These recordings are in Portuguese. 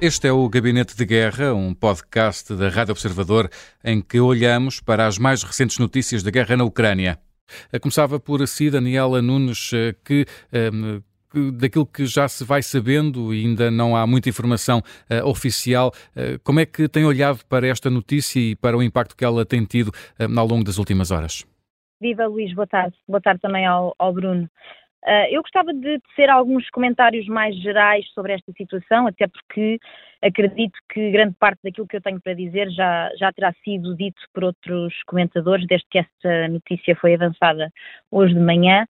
Este é o Gabinete de Guerra, um podcast da Rádio Observador em que olhamos para as mais recentes notícias da guerra na Ucrânia. Começava por si, Daniela Nunes, eh, que um, ehm, daquilo que já se vai sabendo e ainda não há muita informação uh, oficial, uh, como é que tem olhado para esta notícia e para o impacto que ela tem tido uh, ao longo das últimas horas? Viva Luís, boa tarde. Boa tarde também ao, ao Bruno. Uh, eu gostava de tecer alguns comentários mais gerais sobre esta situação, até porque acredito que grande parte daquilo que eu tenho para dizer já, já terá sido dito por outros comentadores, desde que esta notícia foi avançada hoje de manhã.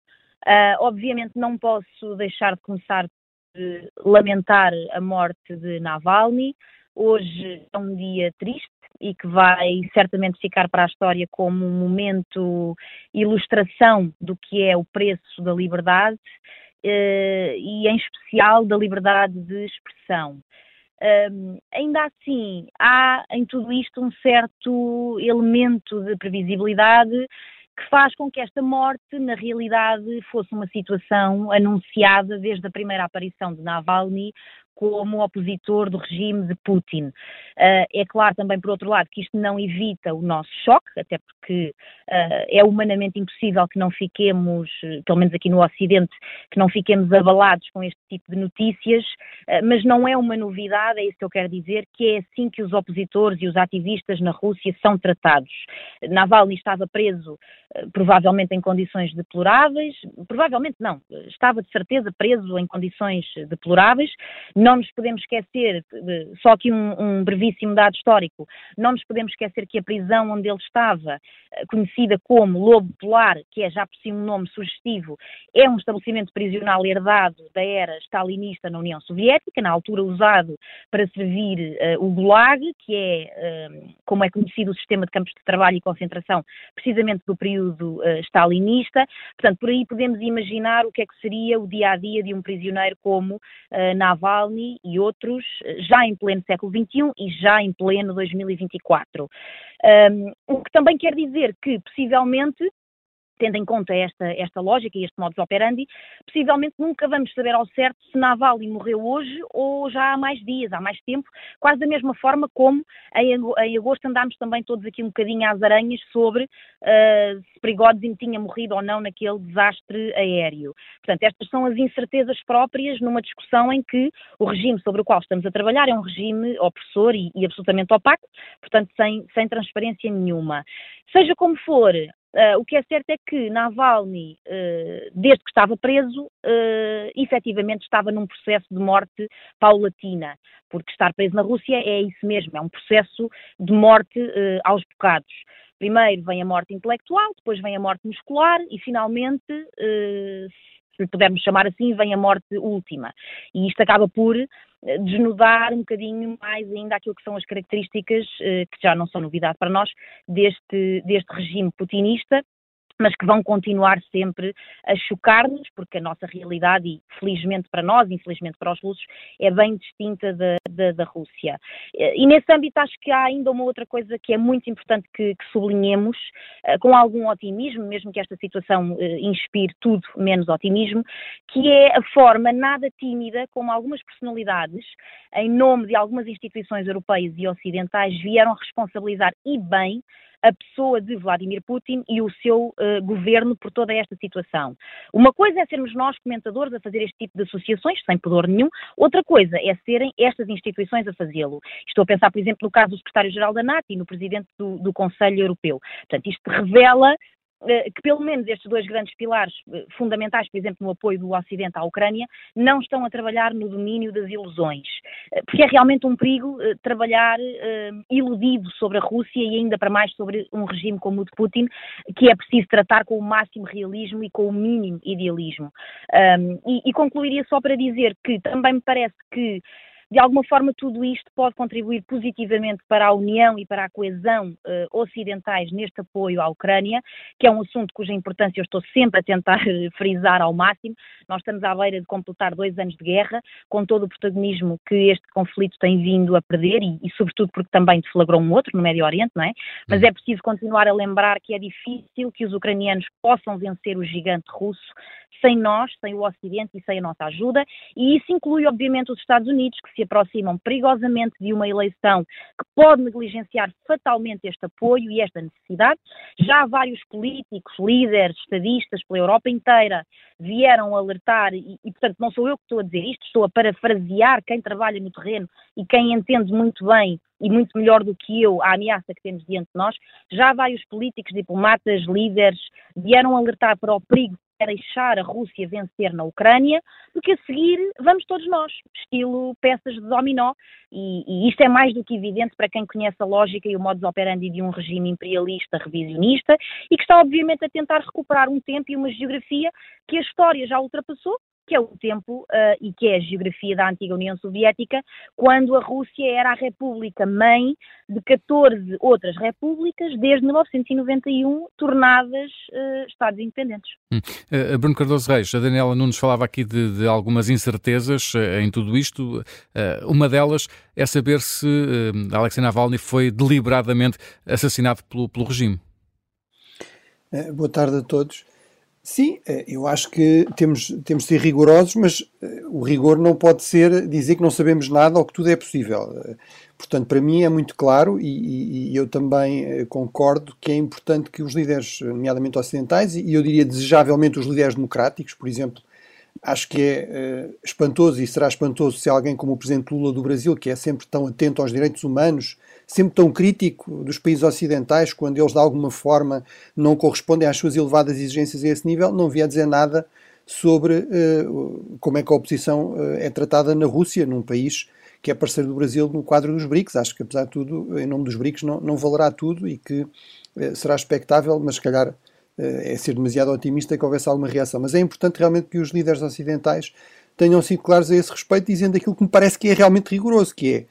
Uh, obviamente não posso deixar de começar por lamentar a morte de Navalny. Hoje é um dia triste, e que vai certamente ficar para a história como um momento ilustração do que é o preço da liberdade eh, e, em especial, da liberdade de expressão. Um, ainda assim, há em tudo isto um certo elemento de previsibilidade que faz com que esta morte, na realidade, fosse uma situação anunciada desde a primeira aparição de Navalny como opositor do regime de Putin. Uh, é claro também, por outro lado, que isto não evita o nosso choque, até porque uh, é humanamente impossível que não fiquemos, pelo menos aqui no Ocidente, que não fiquemos abalados com este tipo de notícias, uh, mas não é uma novidade, é isso que eu quero dizer, que é assim que os opositores e os ativistas na Rússia são tratados. Navalny estava preso, provavelmente em condições deploráveis, provavelmente não, estava de certeza preso em condições deploráveis, não nos podemos esquecer, só aqui um, um brevíssimo dado histórico, não nos podemos esquecer que a prisão onde ele estava, eh, conhecida como Lobo Polar, que é já por si um nome sugestivo, é um estabelecimento prisional herdado da era stalinista na União Soviética, na altura usado para servir uh, o Gulag, que é, uh, como é conhecido, o sistema de campos de trabalho e concentração, precisamente do período uh, stalinista. Portanto, por aí podemos imaginar o que é que seria o dia a dia de um prisioneiro como Navalny E outros já em pleno século XXI e já em pleno 2024. Um, o que também quer dizer que, possivelmente, tendo em conta esta, esta lógica e este modus operandi, possivelmente nunca vamos saber ao certo se Navalny morreu hoje ou já há mais dias, há mais tempo, quase da mesma forma como em, agosto andámos também todos aqui um bocadinho às aranhas sobre uh, se Prigozhin tinha morrido ou não naquele desastre aéreo. Portanto, estas são as incertezas próprias numa discussão em que o regime sobre o qual estamos a trabalhar é um regime opressor e, e absolutamente opaco, portanto, sem, sem transparência nenhuma. Seja como for, Uh, o que é certo é que Navalny, uh, desde que estava preso, uh, efetivamente estava num processo de morte paulatina, porque estar preso na Rússia é isso mesmo, é um processo de morte uh, aos bocados. Primeiro vem a morte intelectual, depois vem a morte muscular e finalmente, se pudermos chamar assim, vem a morte última. E isto acaba por desnudar um bocadinho mais ainda aquilo que são as características, eh, que já não são novidade para nós, deste, deste regime putinista, mas que vão continuar sempre a chocar-nos, porque a nossa realidade, e felizmente para nós, infelizmente para os russos, é bem distinta da, da, da Rússia. E nesse âmbito acho que há ainda uma outra coisa que é muito importante que, que sublinhemos, uh, com algum otimismo, mesmo que esta situação uh, inspire tudo menos otimismo, que é a forma nada tímida como algumas personalidades, em nome de algumas instituições europeias e ocidentais, vieram responsabilizar e bem a pessoa de Vladimir Putin e o seu uh, governo por toda esta situação. Uma coisa é sermos nós, comentadores, a fazer este tipo de associações, sem pudor nenhum, outra coisa é serem estas instituições a fazê-lo. Estou a pensar, por exemplo, no caso do secretário-geral da NATO e no presidente do, do Conselho Europeu. Portanto, isto revela que pelo menos estes dois grandes pilares eh, fundamentais, por exemplo, no apoio do Ocidente à Ucrânia, não estão a trabalhar no domínio das ilusões. Eh, porque é realmente um perigo trabalhar iludido sobre a Rússia e ainda para mais sobre um regime como o de Putin, que é preciso tratar com o máximo realismo e com o mínimo idealismo. e, e concluiria só para dizer que também me parece que de alguma forma, tudo isto pode contribuir positivamente para a união e para a coesão uh, ocidentais neste apoio à Ucrânia, que é um assunto cuja importância eu estou sempre a tentar frisar ao máximo. Nós estamos à beira de completar dois anos de guerra, com todo o protagonismo que este conflito tem vindo a perder e, e sobretudo, porque também deflagrou um outro no Médio Oriente, não é? Mas uhum. é preciso continuar a lembrar que é difícil que os ucranianos possam vencer o gigante russo sem nós, sem o Ocidente e sem a nossa ajuda, e isso inclui, obviamente, os Estados Unidos, que se aproximam perigosamente de uma eleição que pode negligenciar fatalmente este apoio e esta necessidade. Já vários políticos, líderes, estadistas pela Europa inteira vieram alertar, e, e, portanto não sou eu que estou a dizer isto, estou a parafrasear quem trabalha no terreno e quem entende muito bem e muito melhor do que eu a ameaça que temos diante de nós. Já vários políticos, diplomatas, líderes vieram alertar para o perigo é deixar a Rússia vencer na Ucrânia, porque a seguir vamos todos nós, estilo peças de dominó, e, e, isto é mais do que evidente para quem conhece a lógica e o modus operandi de um regime imperialista revisionista e que está obviamente a tentar recuperar um tempo e uma geografia que a história já ultrapassou que é o tempo uh, e que é a geografia da antiga União Soviética, quando a Rússia era a república mãe de 14 outras repúblicas, desde 1991, tornadas uh, Estados independentes. Hum. Uh, Bruno Cardoso Reis, a Daniela Nunes falava aqui de, de algumas incertezas em tudo isto. uma delas é saber se Alexei Navalny foi deliberadamente assassinado pelo, pelo regime. boa tarde a todos. Sim, eh, eu acho que temos, temos de ser rigorosos, mas eh, o rigor não pode ser dizer que não sabemos nada ou que tudo é possível. Eh, portanto, para mim é muito claro e, e eu também concordo que é importante que os líderes, nomeadamente ocidentais, e eu diria desejavelmente os líderes democráticos, por exemplo, acho que é espantoso e será espantoso se alguém como o Presidente Lula do Brasil, que é sempre tão atento aos direitos humanos, sempre tão crítico dos países ocidentais, quando eles de alguma forma não correspondem às suas elevadas exigências a esse nível, não via dizer nada sobre uh, como é que a oposição uh, é tratada na Rússia, num país que é parceiro do Brasil no quadro dos BRICS. Acho que, apesar de tudo, em nome dos BRICS, não, não valerá tudo e que uh, será expectável, mas se calhar é ser demasiado otimista que houvesse alguma reação. Mas é importante realmente que os líderes ocidentais tenham sido claros a esse respeito, dizendo aquilo que me parece que é realmente rigoroso, que é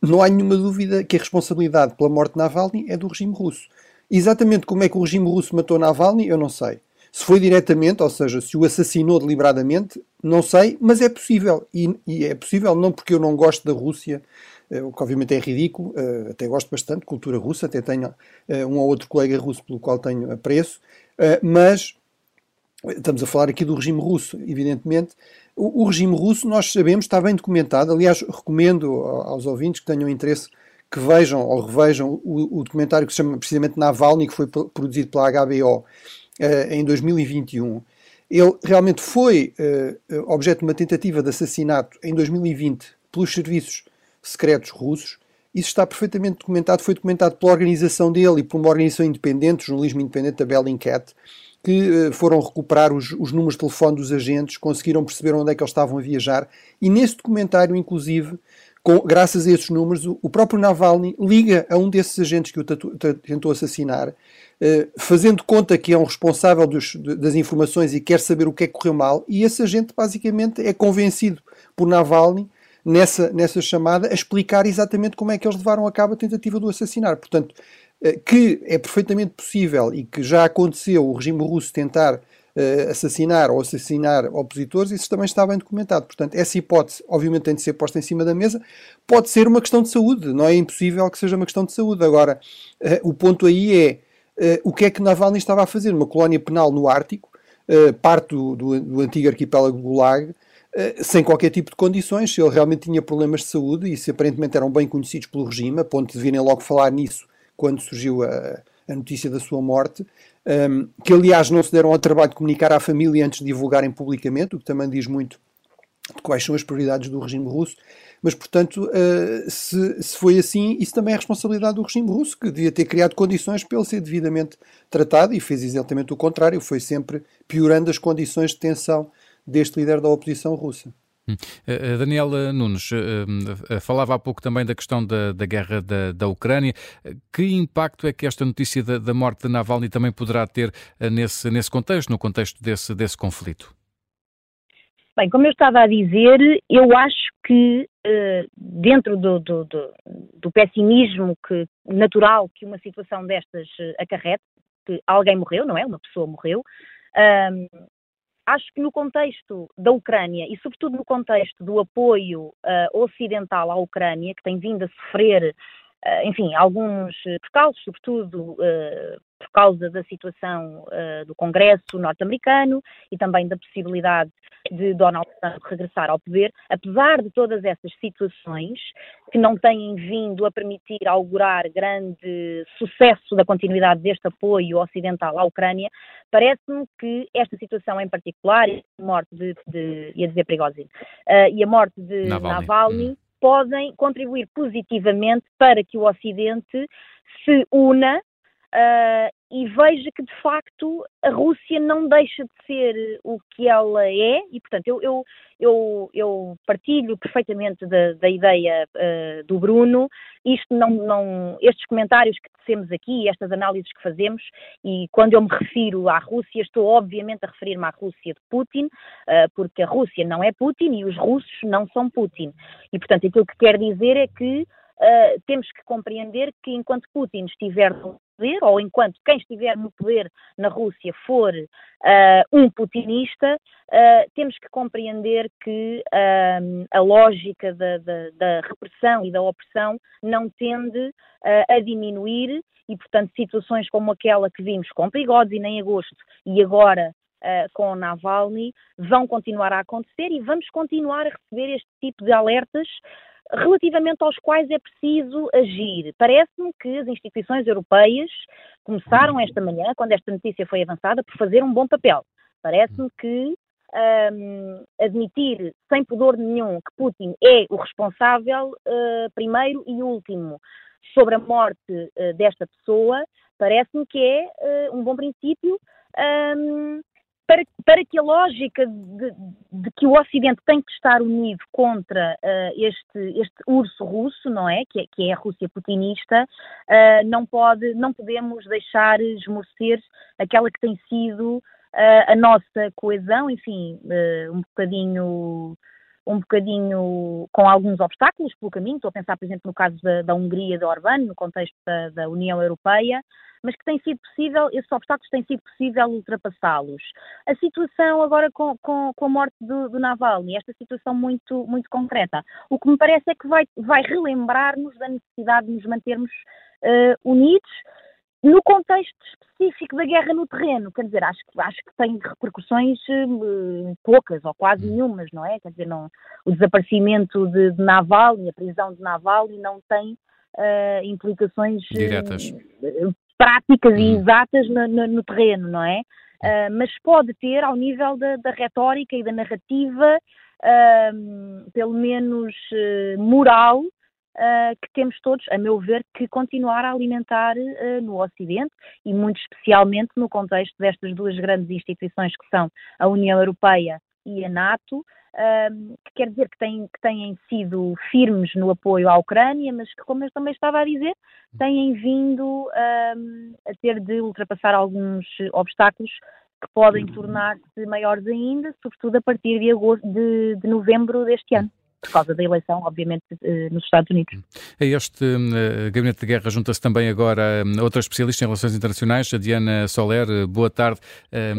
não há nenhuma dúvida que a responsabilidade pela morte de Navalny é do regime russo. Exatamente como é que o regime russo matou Navalny, eu não sei. Se foi diretamente, ou seja, se o assassinou deliberadamente, não sei, mas é possível. E, e é possível não porque eu não gosto da Rússia, eh, o que obviamente é ridículo, eh, até gosto bastante cultura russa, até tenho eh, um ou outro colega russo pelo qual tenho apreço, mas estamos a falar aqui do regime russo, evidentemente, o, o, regime russo, nós sabemos, está bem documentado. Aliás, recomendo aos ouvintes que tenham interesse que vejam ou revejam o, o documentário que se chama precisamente Navalny, que foi produzido pela HBO eh, em 2021. Ele realmente foi uh, objeto de uma tentativa de assassinato em 2020 pelos serviços secretos russos. Isso está perfeitamente documentado, foi documentado pela organização dele e por uma organização independente, jornalismo independente, a Bellingcat que eh, foram recuperar os, os, números de telefone dos agentes, conseguiram perceber onde é que eles estavam a viajar, e nesse documentário, inclusive, com, graças a esses números, o, o, próprio Navalny liga a um desses agentes que o tentou assassinar, eh, fazendo conta que é um responsável dos, das informações e quer saber o que é que correu mal, e esse agente basicamente é convencido por Navalny nessa, nessa chamada a explicar exatamente como é que eles levaram a cabo a tentativa do assassinar. Portanto, eh, que é perfeitamente possível e que já aconteceu o regime russo tentar uh, assassinar ou assassinar opositores, isso também está bem documentado. Portanto, essa hipótese, obviamente, tem de ser posta em cima da mesa. Pode ser uma questão de saúde, não é impossível que seja uma questão de saúde. Agora, uh, o ponto aí é o que é que Navalny estava a fazer? Uma colónia penal no Ártico, parte do, do, do antigo arquipélago Gulag, sem qualquer tipo de condições, se ele realmente tinha problemas de saúde e se aparentemente eram bem conhecidos pelo regime, a ponto de virem logo falar nisso quando surgiu a, a notícia da sua morte, um, que aliás não se deram ao trabalho de comunicar à família antes de divulgarem publicamente, o que também diz muito de quais são as prioridades do regime russo. Mas, portanto, uh, se, se, foi assim, isso também é responsabilidade do regime russo, que devia ter criado condições para ele ser devidamente tratado e fez exatamente o contrário, foi sempre piorando as condições de tensão deste líder da oposição russa. Hum. Eh, eh, Daniela Nunes eh, falava há pouco também da questão da, da guerra da, da, Ucrânia. Que impacto é que esta notícia da, da, morte de Navalny também poderá ter nesse, nesse contexto, no contexto desse, desse conflito? Bem, como eu estava a dizer, eu acho que dentro do, do, do, do pessimismo que, natural que uma situação destas acarrete, que alguém morreu, não é? Uma pessoa morreu, acho que no contexto da Ucrânia e, sobretudo, no contexto do apoio uh, ocidental à Ucrânia, que tem vindo a sofrer enfim, alguns percalços, sobretudo por causa da situação do Congresso norte-americano e também da possibilidade de Donald Trump regressar ao poder, apesar de todas essas situações que não têm vindo a permitir augurar grande sucesso da continuidade deste apoio ocidental à Ucrânia, parece-me que esta situação em particular, a morte de, de ia dizer Prigozhin, e a morte de Navalny, Navalny hum. Podem contribuir positivamente para que o Ocidente se una Uh, e veja que de facto a Rússia não deixa de ser o que ela é. E portanto eu, eu, eu, eu partilho perfeitamente da, da ideia uh, do Bruno. Isto não, não estes comentários que tecemos aqui estas análises que fazemos e quando eu me refiro à Rússia estou obviamente a referir-me à Rússia de Putin uh, porque a Rússia não é Putin e os russos não são Putin. E portanto aquilo que quer dizer é que Uh, temos que compreender que enquanto Putin estiver no poder, ou enquanto quem estiver no poder na Rússia for uh, um putinista, uh, temos que compreender que a lógica da, da, da, repressão e da opressão não tende a diminuir e, portanto, situações como aquela que vimos com Prigozhin em agosto e agora Uh, com Navalny vão continuar a acontecer e vamos continuar a receber este tipo de alertas relativamente aos quais é preciso agir. Parece-me que as instituições europeias começaram esta manhã, quando esta notícia foi avançada, por fazer um bom papel. Parece-me que um, admitir sem pudor nenhum que Putin é o responsável uh, primeiro e último sobre a morte uh, desta pessoa, parece-me que é uh, um bom princípio. Um, para, para que a lógica de, de, que o Ocidente tem que estar unido contra uh, este, este urso russo, não é? Que, é? que é a Rússia putinista, uh, não, pode, não podemos deixar esmorecer aquela que tem sido uh, a nossa coesão, enfim, um bocadinho um bocadinho com alguns obstáculos pelo caminho, estou a pensar, por exemplo, no caso da, da Hungria de Orbán, no contexto da, da União Europeia, mas que tem sido possível, esses obstáculos tem sido possível ultrapassá-los. A situação agora com, com, com a morte do, do, Navalny, esta situação muito, muito concreta, o que me parece é que vai, vai relembrar-nos da necessidade de nos mantermos uh, unidos no contexto específico da guerra no terreno, quer dizer, acho, acho que tem repercussões uh, poucas ou quase hum. nenhumas, não é? Quer dizer, não, o desaparecimento de, de Navalny, a prisão de Navalny não tem uh, implicações diretas práticas e exatas no, no, no terreno, não é? Uh, mas pode ter, ao nível da, da retórica e da narrativa, uh, pelo menos uh, que temos todos, a meu ver, que continuar a alimentar no Ocidente e muito especialmente no contexto destas duas grandes instituições que são a União Europeia e a NATO, que quer dizer que têm, que têm sido firmes no apoio à Ucrânia, mas que, como eu também estava a dizer, têm vindo a ter de ultrapassar alguns obstáculos que podem uhum. tornar-se maiores ainda, sobretudo a partir de, agosto, de, de novembro deste ano por causa da eleição, obviamente, eh, nos Estados Unidos. A este uh, gabinete de guerra junta-se também agora uh, outra especialista em relações internacionais, a Diana Soler. Boa tarde.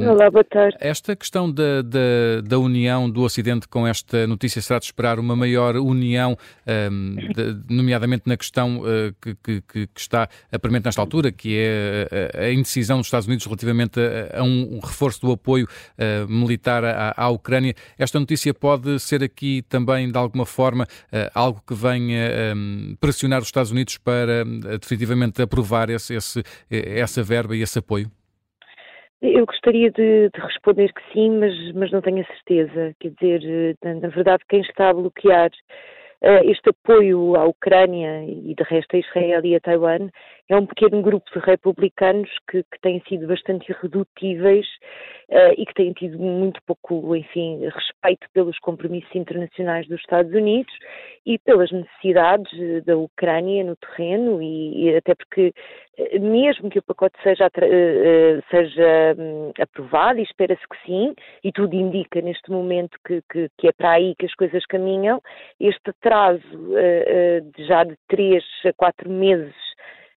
Olá, boa tarde. Esta questão da, da, da, união do Ocidente com esta notícia será de esperar uma maior união, nomeadamente na questão que, que, que, está premente nesta altura, que é a, a indecisão dos Estados Unidos relativamente a, a um reforço do apoio militar à, à Ucrânia. Esta notícia pode ser aqui também de alguma forma eh, algo que venha ehm, pressionar os Estados Unidos para eh, definitivamente aprovar esse, esse, eh, essa verba e esse apoio? Eu gostaria de, de, responder que sim, mas, mas não tenho a certeza. Quer dizer, na verdade, quem está a bloquear este apoio à Ucrânia e de resto a Israel e a Taiwan é um pequeno grupo de republicanos que, que têm sido bastante irredutíveis uh, e que têm tido muito pouco, enfim, respeito pelos compromissos internacionais dos Estados Unidos e pelas necessidades da Ucrânia no terreno e, e até porque eh, mesmo que o pacote seja, uh, seja um, aprovado, e espera-se que sim, e tudo indica neste momento que, que, que, é para aí que as coisas caminham, este atraso uh, de já de três a quatro meses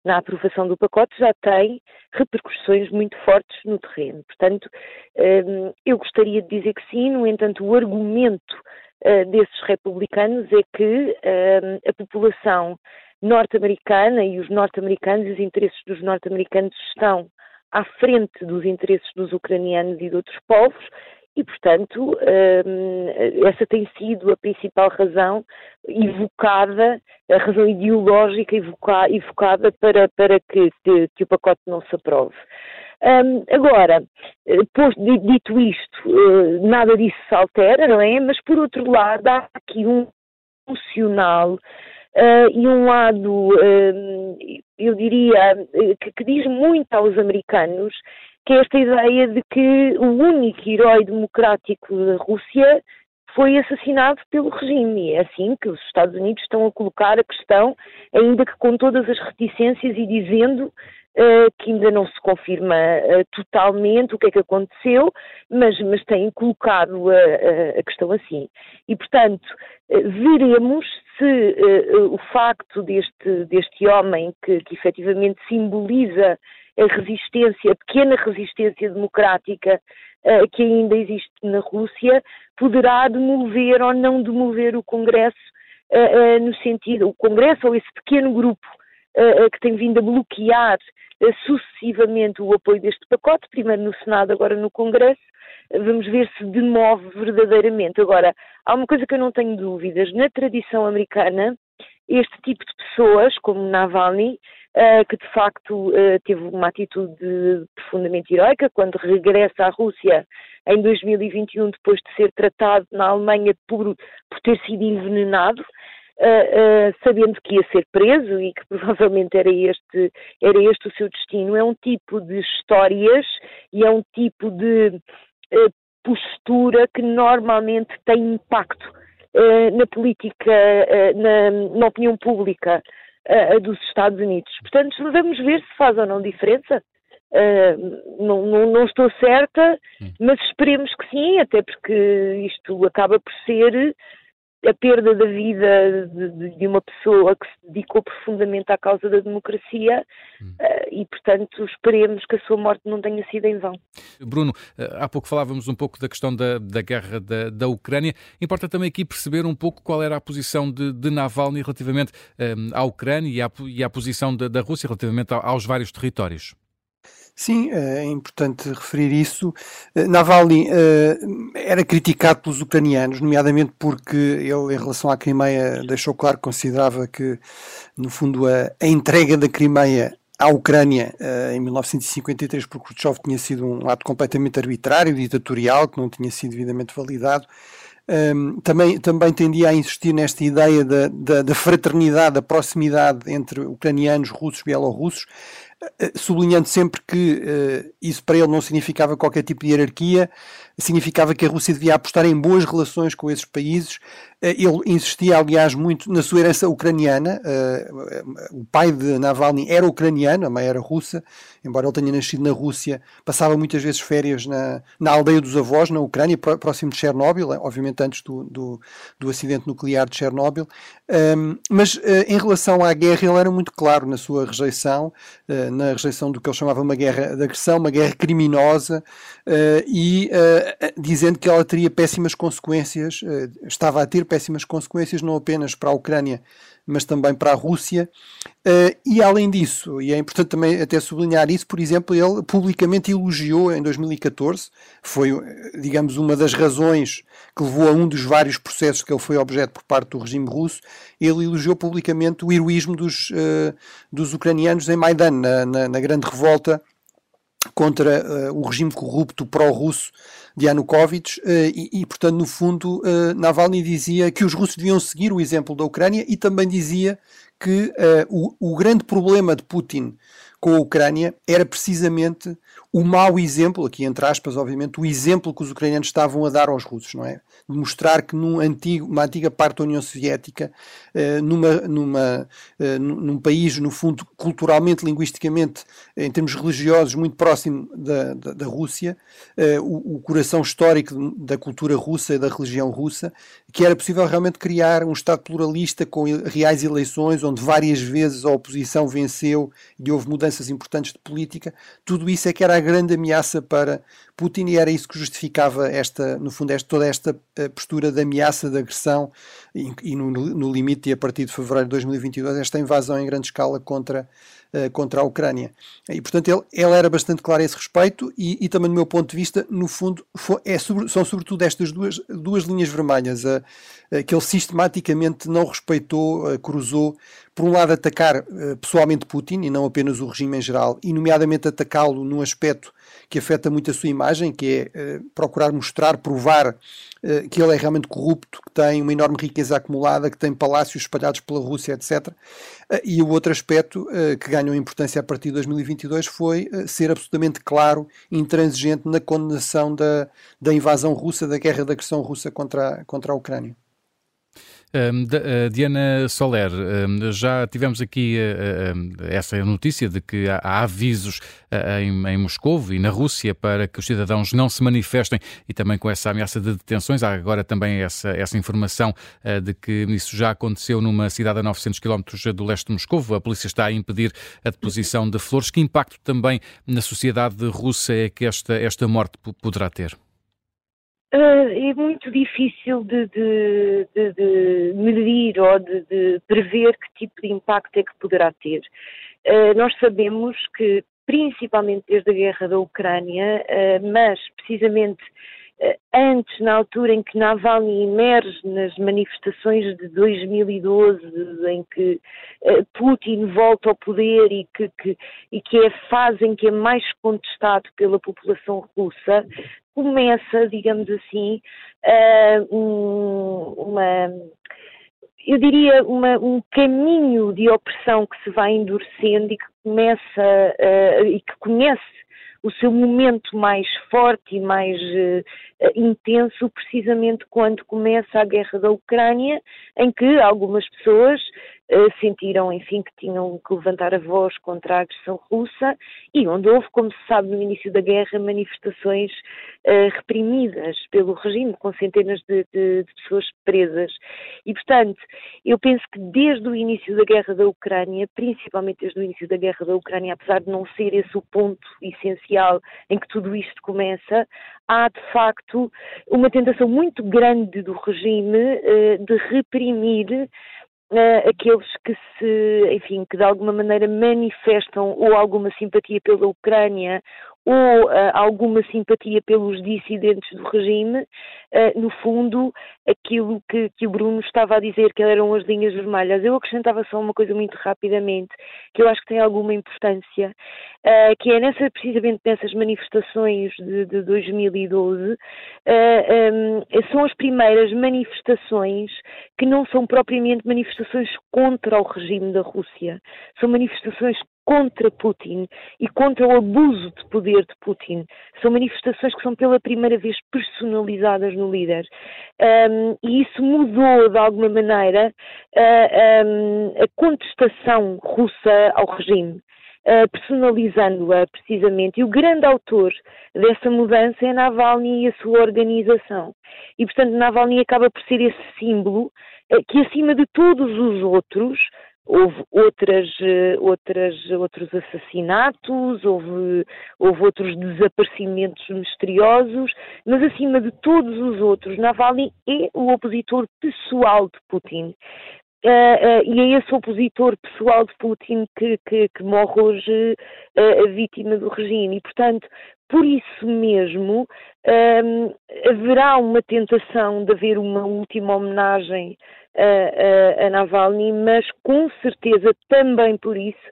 na aprovação do pacote já tem repercussões muito fortes no terreno. Portanto, hum, eu gostaria de dizer que sim, no entanto, o argumento desses republicanos é que hum, a população norte-americana e os norte-americanos e os interesses dos norte-americanos estão à frente dos interesses dos ucranianos e de outros povos e, portanto, hum, essa tem sido a principal razão evocada, a razão ideológica evocada para, para que, que, que o pacote não se aprove. Um, agora, dito isto, eh, nada disso se altera, não é? Mas, por outro lado, há aqui um emocional Uh, e um lado, uh, eu diria, que, que, diz muito aos americanos, que é esta ideia de que o único herói democrático da Rússia foi assassinado pelo regime. É assim que os Estados Unidos estão a colocar a questão, ainda que com todas as reticências e dizendo que ainda não se confirma uh, totalmente o que é que aconteceu, mas, mas têm colocado a, a, questão assim. E, portanto, uh, veremos se o facto deste, deste homem, que, que efetivamente simboliza a resistência, a pequena resistência democrática que ainda existe na Rússia, poderá demover ou não demover o Congresso no sentido, o Congresso ou esse pequeno grupo que tem vindo a bloquear sucessivamente o apoio deste pacote, primeiro no Senado, agora no Congresso. Vamos ver se demove verdadeiramente. Agora, há uma coisa que eu não tenho dúvidas: na tradição americana, este tipo de pessoas, como Navalny, uh, que de facto uh, teve uma atitude profundamente heroica quando regressa à Rússia em 2021, depois de ser tratado na Alemanha por, por ter sido envenenado, uh, sabendo que ia ser preso e que provavelmente era este, era este o seu destino. É um tipo de histórias e é um tipo de uh, postura que normalmente tem impacto na política, na, na, opinião pública dos Estados Unidos. Portanto, vamos ver se faz ou não diferença. Uh, não, não, não, estou certa, hum. mas esperemos que sim, até porque isto acaba por ser a perda da vida de, de, uma pessoa que se dedicou profundamente à causa da democracia hum. uh, e, portanto, esperemos que a sua morte não tenha sido em vão. Bruno, eh, há pouco falávamos um pouco da questão da, da guerra da, da Ucrânia. Importa também aqui perceber um pouco qual era a posição de, de Navalny relativamente um, eh, à Ucrânia e à, e à posição da, da Rússia relativamente aos vários territórios. Sim, é importante referir isso. Eh, Navalny eh, era criticado pelos ucranianos, nomeadamente porque ele, em relação à Crimeia, deixou claro que considerava que, no fundo, a, a entrega da Crimeia à Ucrânia eh, em 1953 por Khrushchev tinha sido um ato completamente arbitrário, ditatorial, que não tinha sido devidamente validado. Um, também, também tendia a insistir nesta ideia da, da, da, fraternidade, da proximidade entre ucranianos, russos e bielorrussos, sublinhando sempre que uh, isso para ele não significava qualquer tipo de hierarquia, significava que a Rússia devia apostar em boas relações com esses países. Eh, ele insistia, aliás, muito na sua herança ucraniana. Eh, o pai de Navalny era ucraniano, a mãe era russa, embora ele tenha nascido na Rússia. Passava muitas vezes férias na, na aldeia dos avós, na Ucrânia, próximo de Chernobyl, obviamente antes do, do, do acidente nuclear de Chernobyl. mas eh, em relação à guerra, ele era muito claro na sua rejeição, na rejeição do que ele chamava uma guerra de agressão, uma guerra criminosa, e dizendo que ela teria péssimas consequências, eh, estava a ter péssimas consequências não apenas para a Ucrânia, mas também para a Rússia. Eh, e além disso, e é importante também até sublinhar isso, por exemplo, ele publicamente elogiou em 2014, foi, digamos, uma das razões que levou a um dos vários processos que ele foi objeto por parte do regime russo, ele elogiou publicamente o heroísmo dos, dos ucranianos em Maidan, na, na, na grande revolta contra uh, o regime corrupto pró-russo de Yanukovych uh, e, e, portanto, no fundo, uh, Navalny dizia que os russos deviam seguir o exemplo da Ucrânia e também dizia que o, o grande problema de Putin com a Ucrânia era precisamente o mau exemplo, aqui entre aspas, obviamente, o exemplo que os ucranianos estavam a dar aos russos, não é? de mostrar que num antigo, uma antiga parte da União Soviética, uh, numa, numa, uh, num país, no fundo, culturalmente, linguisticamente, em termos religiosos, muito próximo da, da, da Rússia, uh, o, o, coração histórico da cultura russa e da religião russa, que era possível realmente criar um Estado pluralista com reais eleições, onde várias vezes a oposição venceu e houve mudanças importantes de política. Tudo isso é que era a grande ameaça para Putin e era isso que justificava esta, no fundo, esta, toda esta eh, postura de ameaça, de agressão e, e no, no, limite, e a partir de fevereiro de 2022, esta invasão em grande escala contra, uh, contra a Ucrânia. E, portanto, ele, ele era bastante claro a esse respeito e, e também, do meu ponto de vista, no fundo, foi, é, são sobretudo estas duas, duas linhas vermelhas, a, a, que ele sistematicamente não respeitou, a, cruzou, por um lado, atacar pessoalmente Putin e não apenas o regime em geral, e, nomeadamente, atacá-lo num aspecto que afeta muito a sua imagem, que é uh, procurar mostrar, provar uh, que ele é realmente corrupto, que tem uma enorme riqueza acumulada, que tem palácios espalhados pela Rússia, etc. Uh, e o outro aspecto que ganhou importância a partir de 2022 foi ser absolutamente claro e intransigente na condenação da, da invasão russa, da guerra da agressão russa contra, contra a Ucrânia. Diana Soler, já tivemos aqui essa notícia de que há avisos em, em Moscou e na Rússia para que os cidadãos não se manifestem e também com essa ameaça de detenções. Há agora também essa, essa informação de que isso já aconteceu numa cidade a 900 km do leste de Moscou. A polícia está a impedir a deposição de flores. Que impacto também na sociedade russa é que esta, esta morte poderá ter? Uh, é muito difícil de, de, de, de medir ou de, prever que tipo de impacto é que poderá ter. Uh, nós sabemos que, principalmente desde a guerra da Ucrânia, uh, mas precisamente antes, na altura em que Navalny emerge nas manifestações de 2012, em que Putin volta ao poder e que, que, e que é a fase em que é mais contestado pela população russa, começa, digamos assim, uh, um, uma, eu diria, uma, um caminho de opressão que se vai endurecendo e que começa uh, e que conhece o seu momento mais forte e mais uh, intenso precisamente quando começa a guerra da Ucrânia, em que algumas pessoas sentiram, enfim, que tinham que levantar a voz contra a agressão russa e onde houve, como se sabe, no início da guerra, manifestações uh, reprimidas pelo regime, com centenas de, de, de, pessoas presas. E, portanto, eu penso que desde o início da guerra da Ucrânia, principalmente desde o início da guerra da Ucrânia, apesar de não ser esse o ponto essencial em que tudo isto começa, há de facto uma tentação muito grande do regime uh, de reprimir Uh, aqueles que se, enfim, que de alguma maneira manifestam ou alguma simpatia pela Ucrânia ou uh, alguma simpatia pelos dissidentes do regime, uh, no fundo, aquilo que, que, o Bruno estava a dizer, que eram as linhas vermelhas. Eu acrescentava só uma coisa muito rapidamente, que eu acho que tem alguma importância, uh, que é nessa, precisamente nessas manifestações de, de 2012, um, são as primeiras manifestações que não são propriamente manifestações contra o regime da Rússia, são manifestações contra Putin e contra o abuso de poder de Putin. São manifestações que são pela primeira vez personalizadas no líder. Um, e isso mudou, de alguma maneira, a contestação russa ao regime. Personalizando-a precisamente. E o grande autor dessa mudança é Navalny e a sua organização. E, portanto, Navalny acaba por ser esse símbolo uh, que, acima de todos os outros, houve outras, eh, outras, outros assassinatos, houve, houve outros desaparecimentos misteriosos, mas acima de todos os outros, Navalny é o opositor pessoal de Putin. Uh, uh, e é esse opositor pessoal de Putin que, que, que morre hoje uh, vítima do regime. E, portanto, por isso mesmo, haverá uma tentação de haver uma última homenagem a, Navalny, mas com certeza também por isso,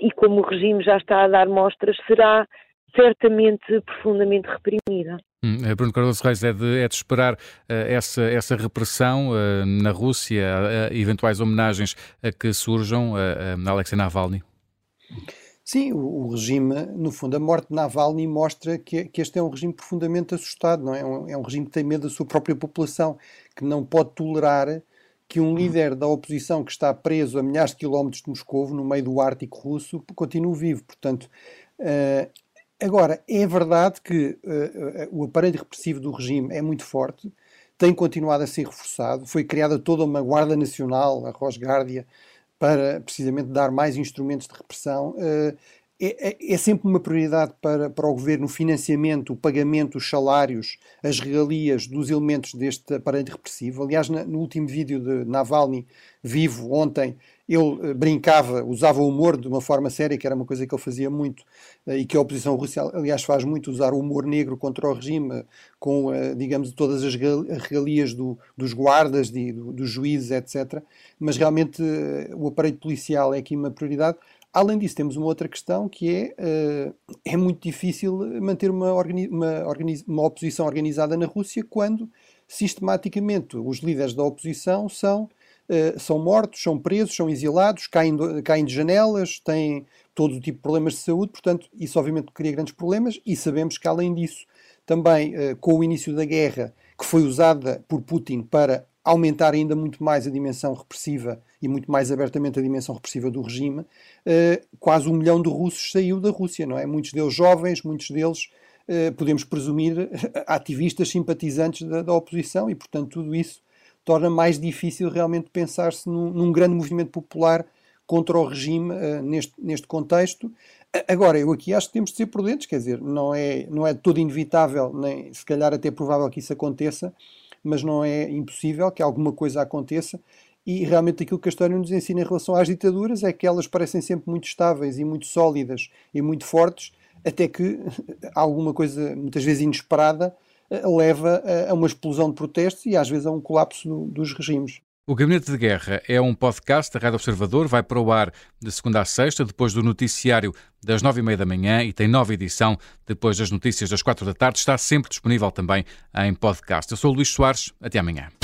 e como o regime já está a dar mostras, será certamente profundamente reprimida. Hum, eh, Bruno Cardoso Reis, é de, é de esperar uh, essa, essa repressão uh, na Rússia, uh, eventuais homenagens a que surjam a Alexei Navalny? Sim, o, o, regime, no fundo, a morte de Navalny mostra que, que este é um regime profundamente assustado, não é? É um, é um regime que tem medo da sua própria população, que não pode tolerar que um líder da oposição que está preso a milhares de quilómetros de Moscou, no meio do Ártico russo, continue vivo. Portanto, agora, é verdade que uh, o aparelho repressivo do regime é muito forte, tem continuado a ser reforçado, foi criada toda uma Guarda Nacional, a Rosgárdia, para precisamente dar mais instrumentos de repressão. Uh, é, é, sempre uma prioridade para, para o governo o financiamento, o pagamento, os salários, as regalias dos elementos deste aparelho repressivo. Aliás, na, no último vídeo de Navalny, vivo, ontem, ele uh, brincava, usava o humor de uma forma séria, que era uma coisa que ele fazia muito uh, e que a oposição russa, aliás, faz muito, usar o humor negro contra o regime, uh, com, digamos, todas as regalias do, dos guardas, de, do, dos juízes, etc. Mas realmente o aparelho policial é aqui uma prioridade. Além disso, temos uma outra questão que é é muito difícil manter uma, uma, uma, oposição organizada na Rússia quando sistematicamente os líderes da oposição são, uh, são mortos, são presos, são exilados, caem, caem de janelas, têm todo o tipo de problemas de saúde, portanto, isso obviamente cria grandes problemas e sabemos que além disso, também uh, com o início da guerra, que foi usada por Putin para aumentar ainda muito mais a dimensão repressiva e muito mais abertamente a dimensão repressiva do regime, uh, quase um milhão de russos saiu da Rússia, não é? Muitos deles jovens, muitos deles, podemos presumir, ativistas simpatizantes da, da, oposição e, portanto, tudo isso torna mais difícil realmente pensar-se num, num, grande movimento popular contra o regime uh, neste, neste contexto. Agora, eu aqui acho que temos de ser prudentes, quer dizer, não é, não é todo inevitável, nem se calhar até provável que isso aconteça, mas não é impossível que alguma coisa aconteça. E realmente aquilo que a história nos ensina em relação às ditaduras é que elas parecem sempre muito estáveis e muito sólidas e muito fortes, até que alguma coisa, muitas vezes inesperada, leva a uma explosão de protestos e às vezes a um colapso dos regimes. O Gabinete de Guerra é um podcast da Rádio Observador, vai para o ar de segunda a sexta, depois do noticiário das nove e meia da manhã e tem nova edição depois das notícias das quatro da tarde. Está sempre disponível também em podcast. Eu sou o Luís Soares, até amanhã.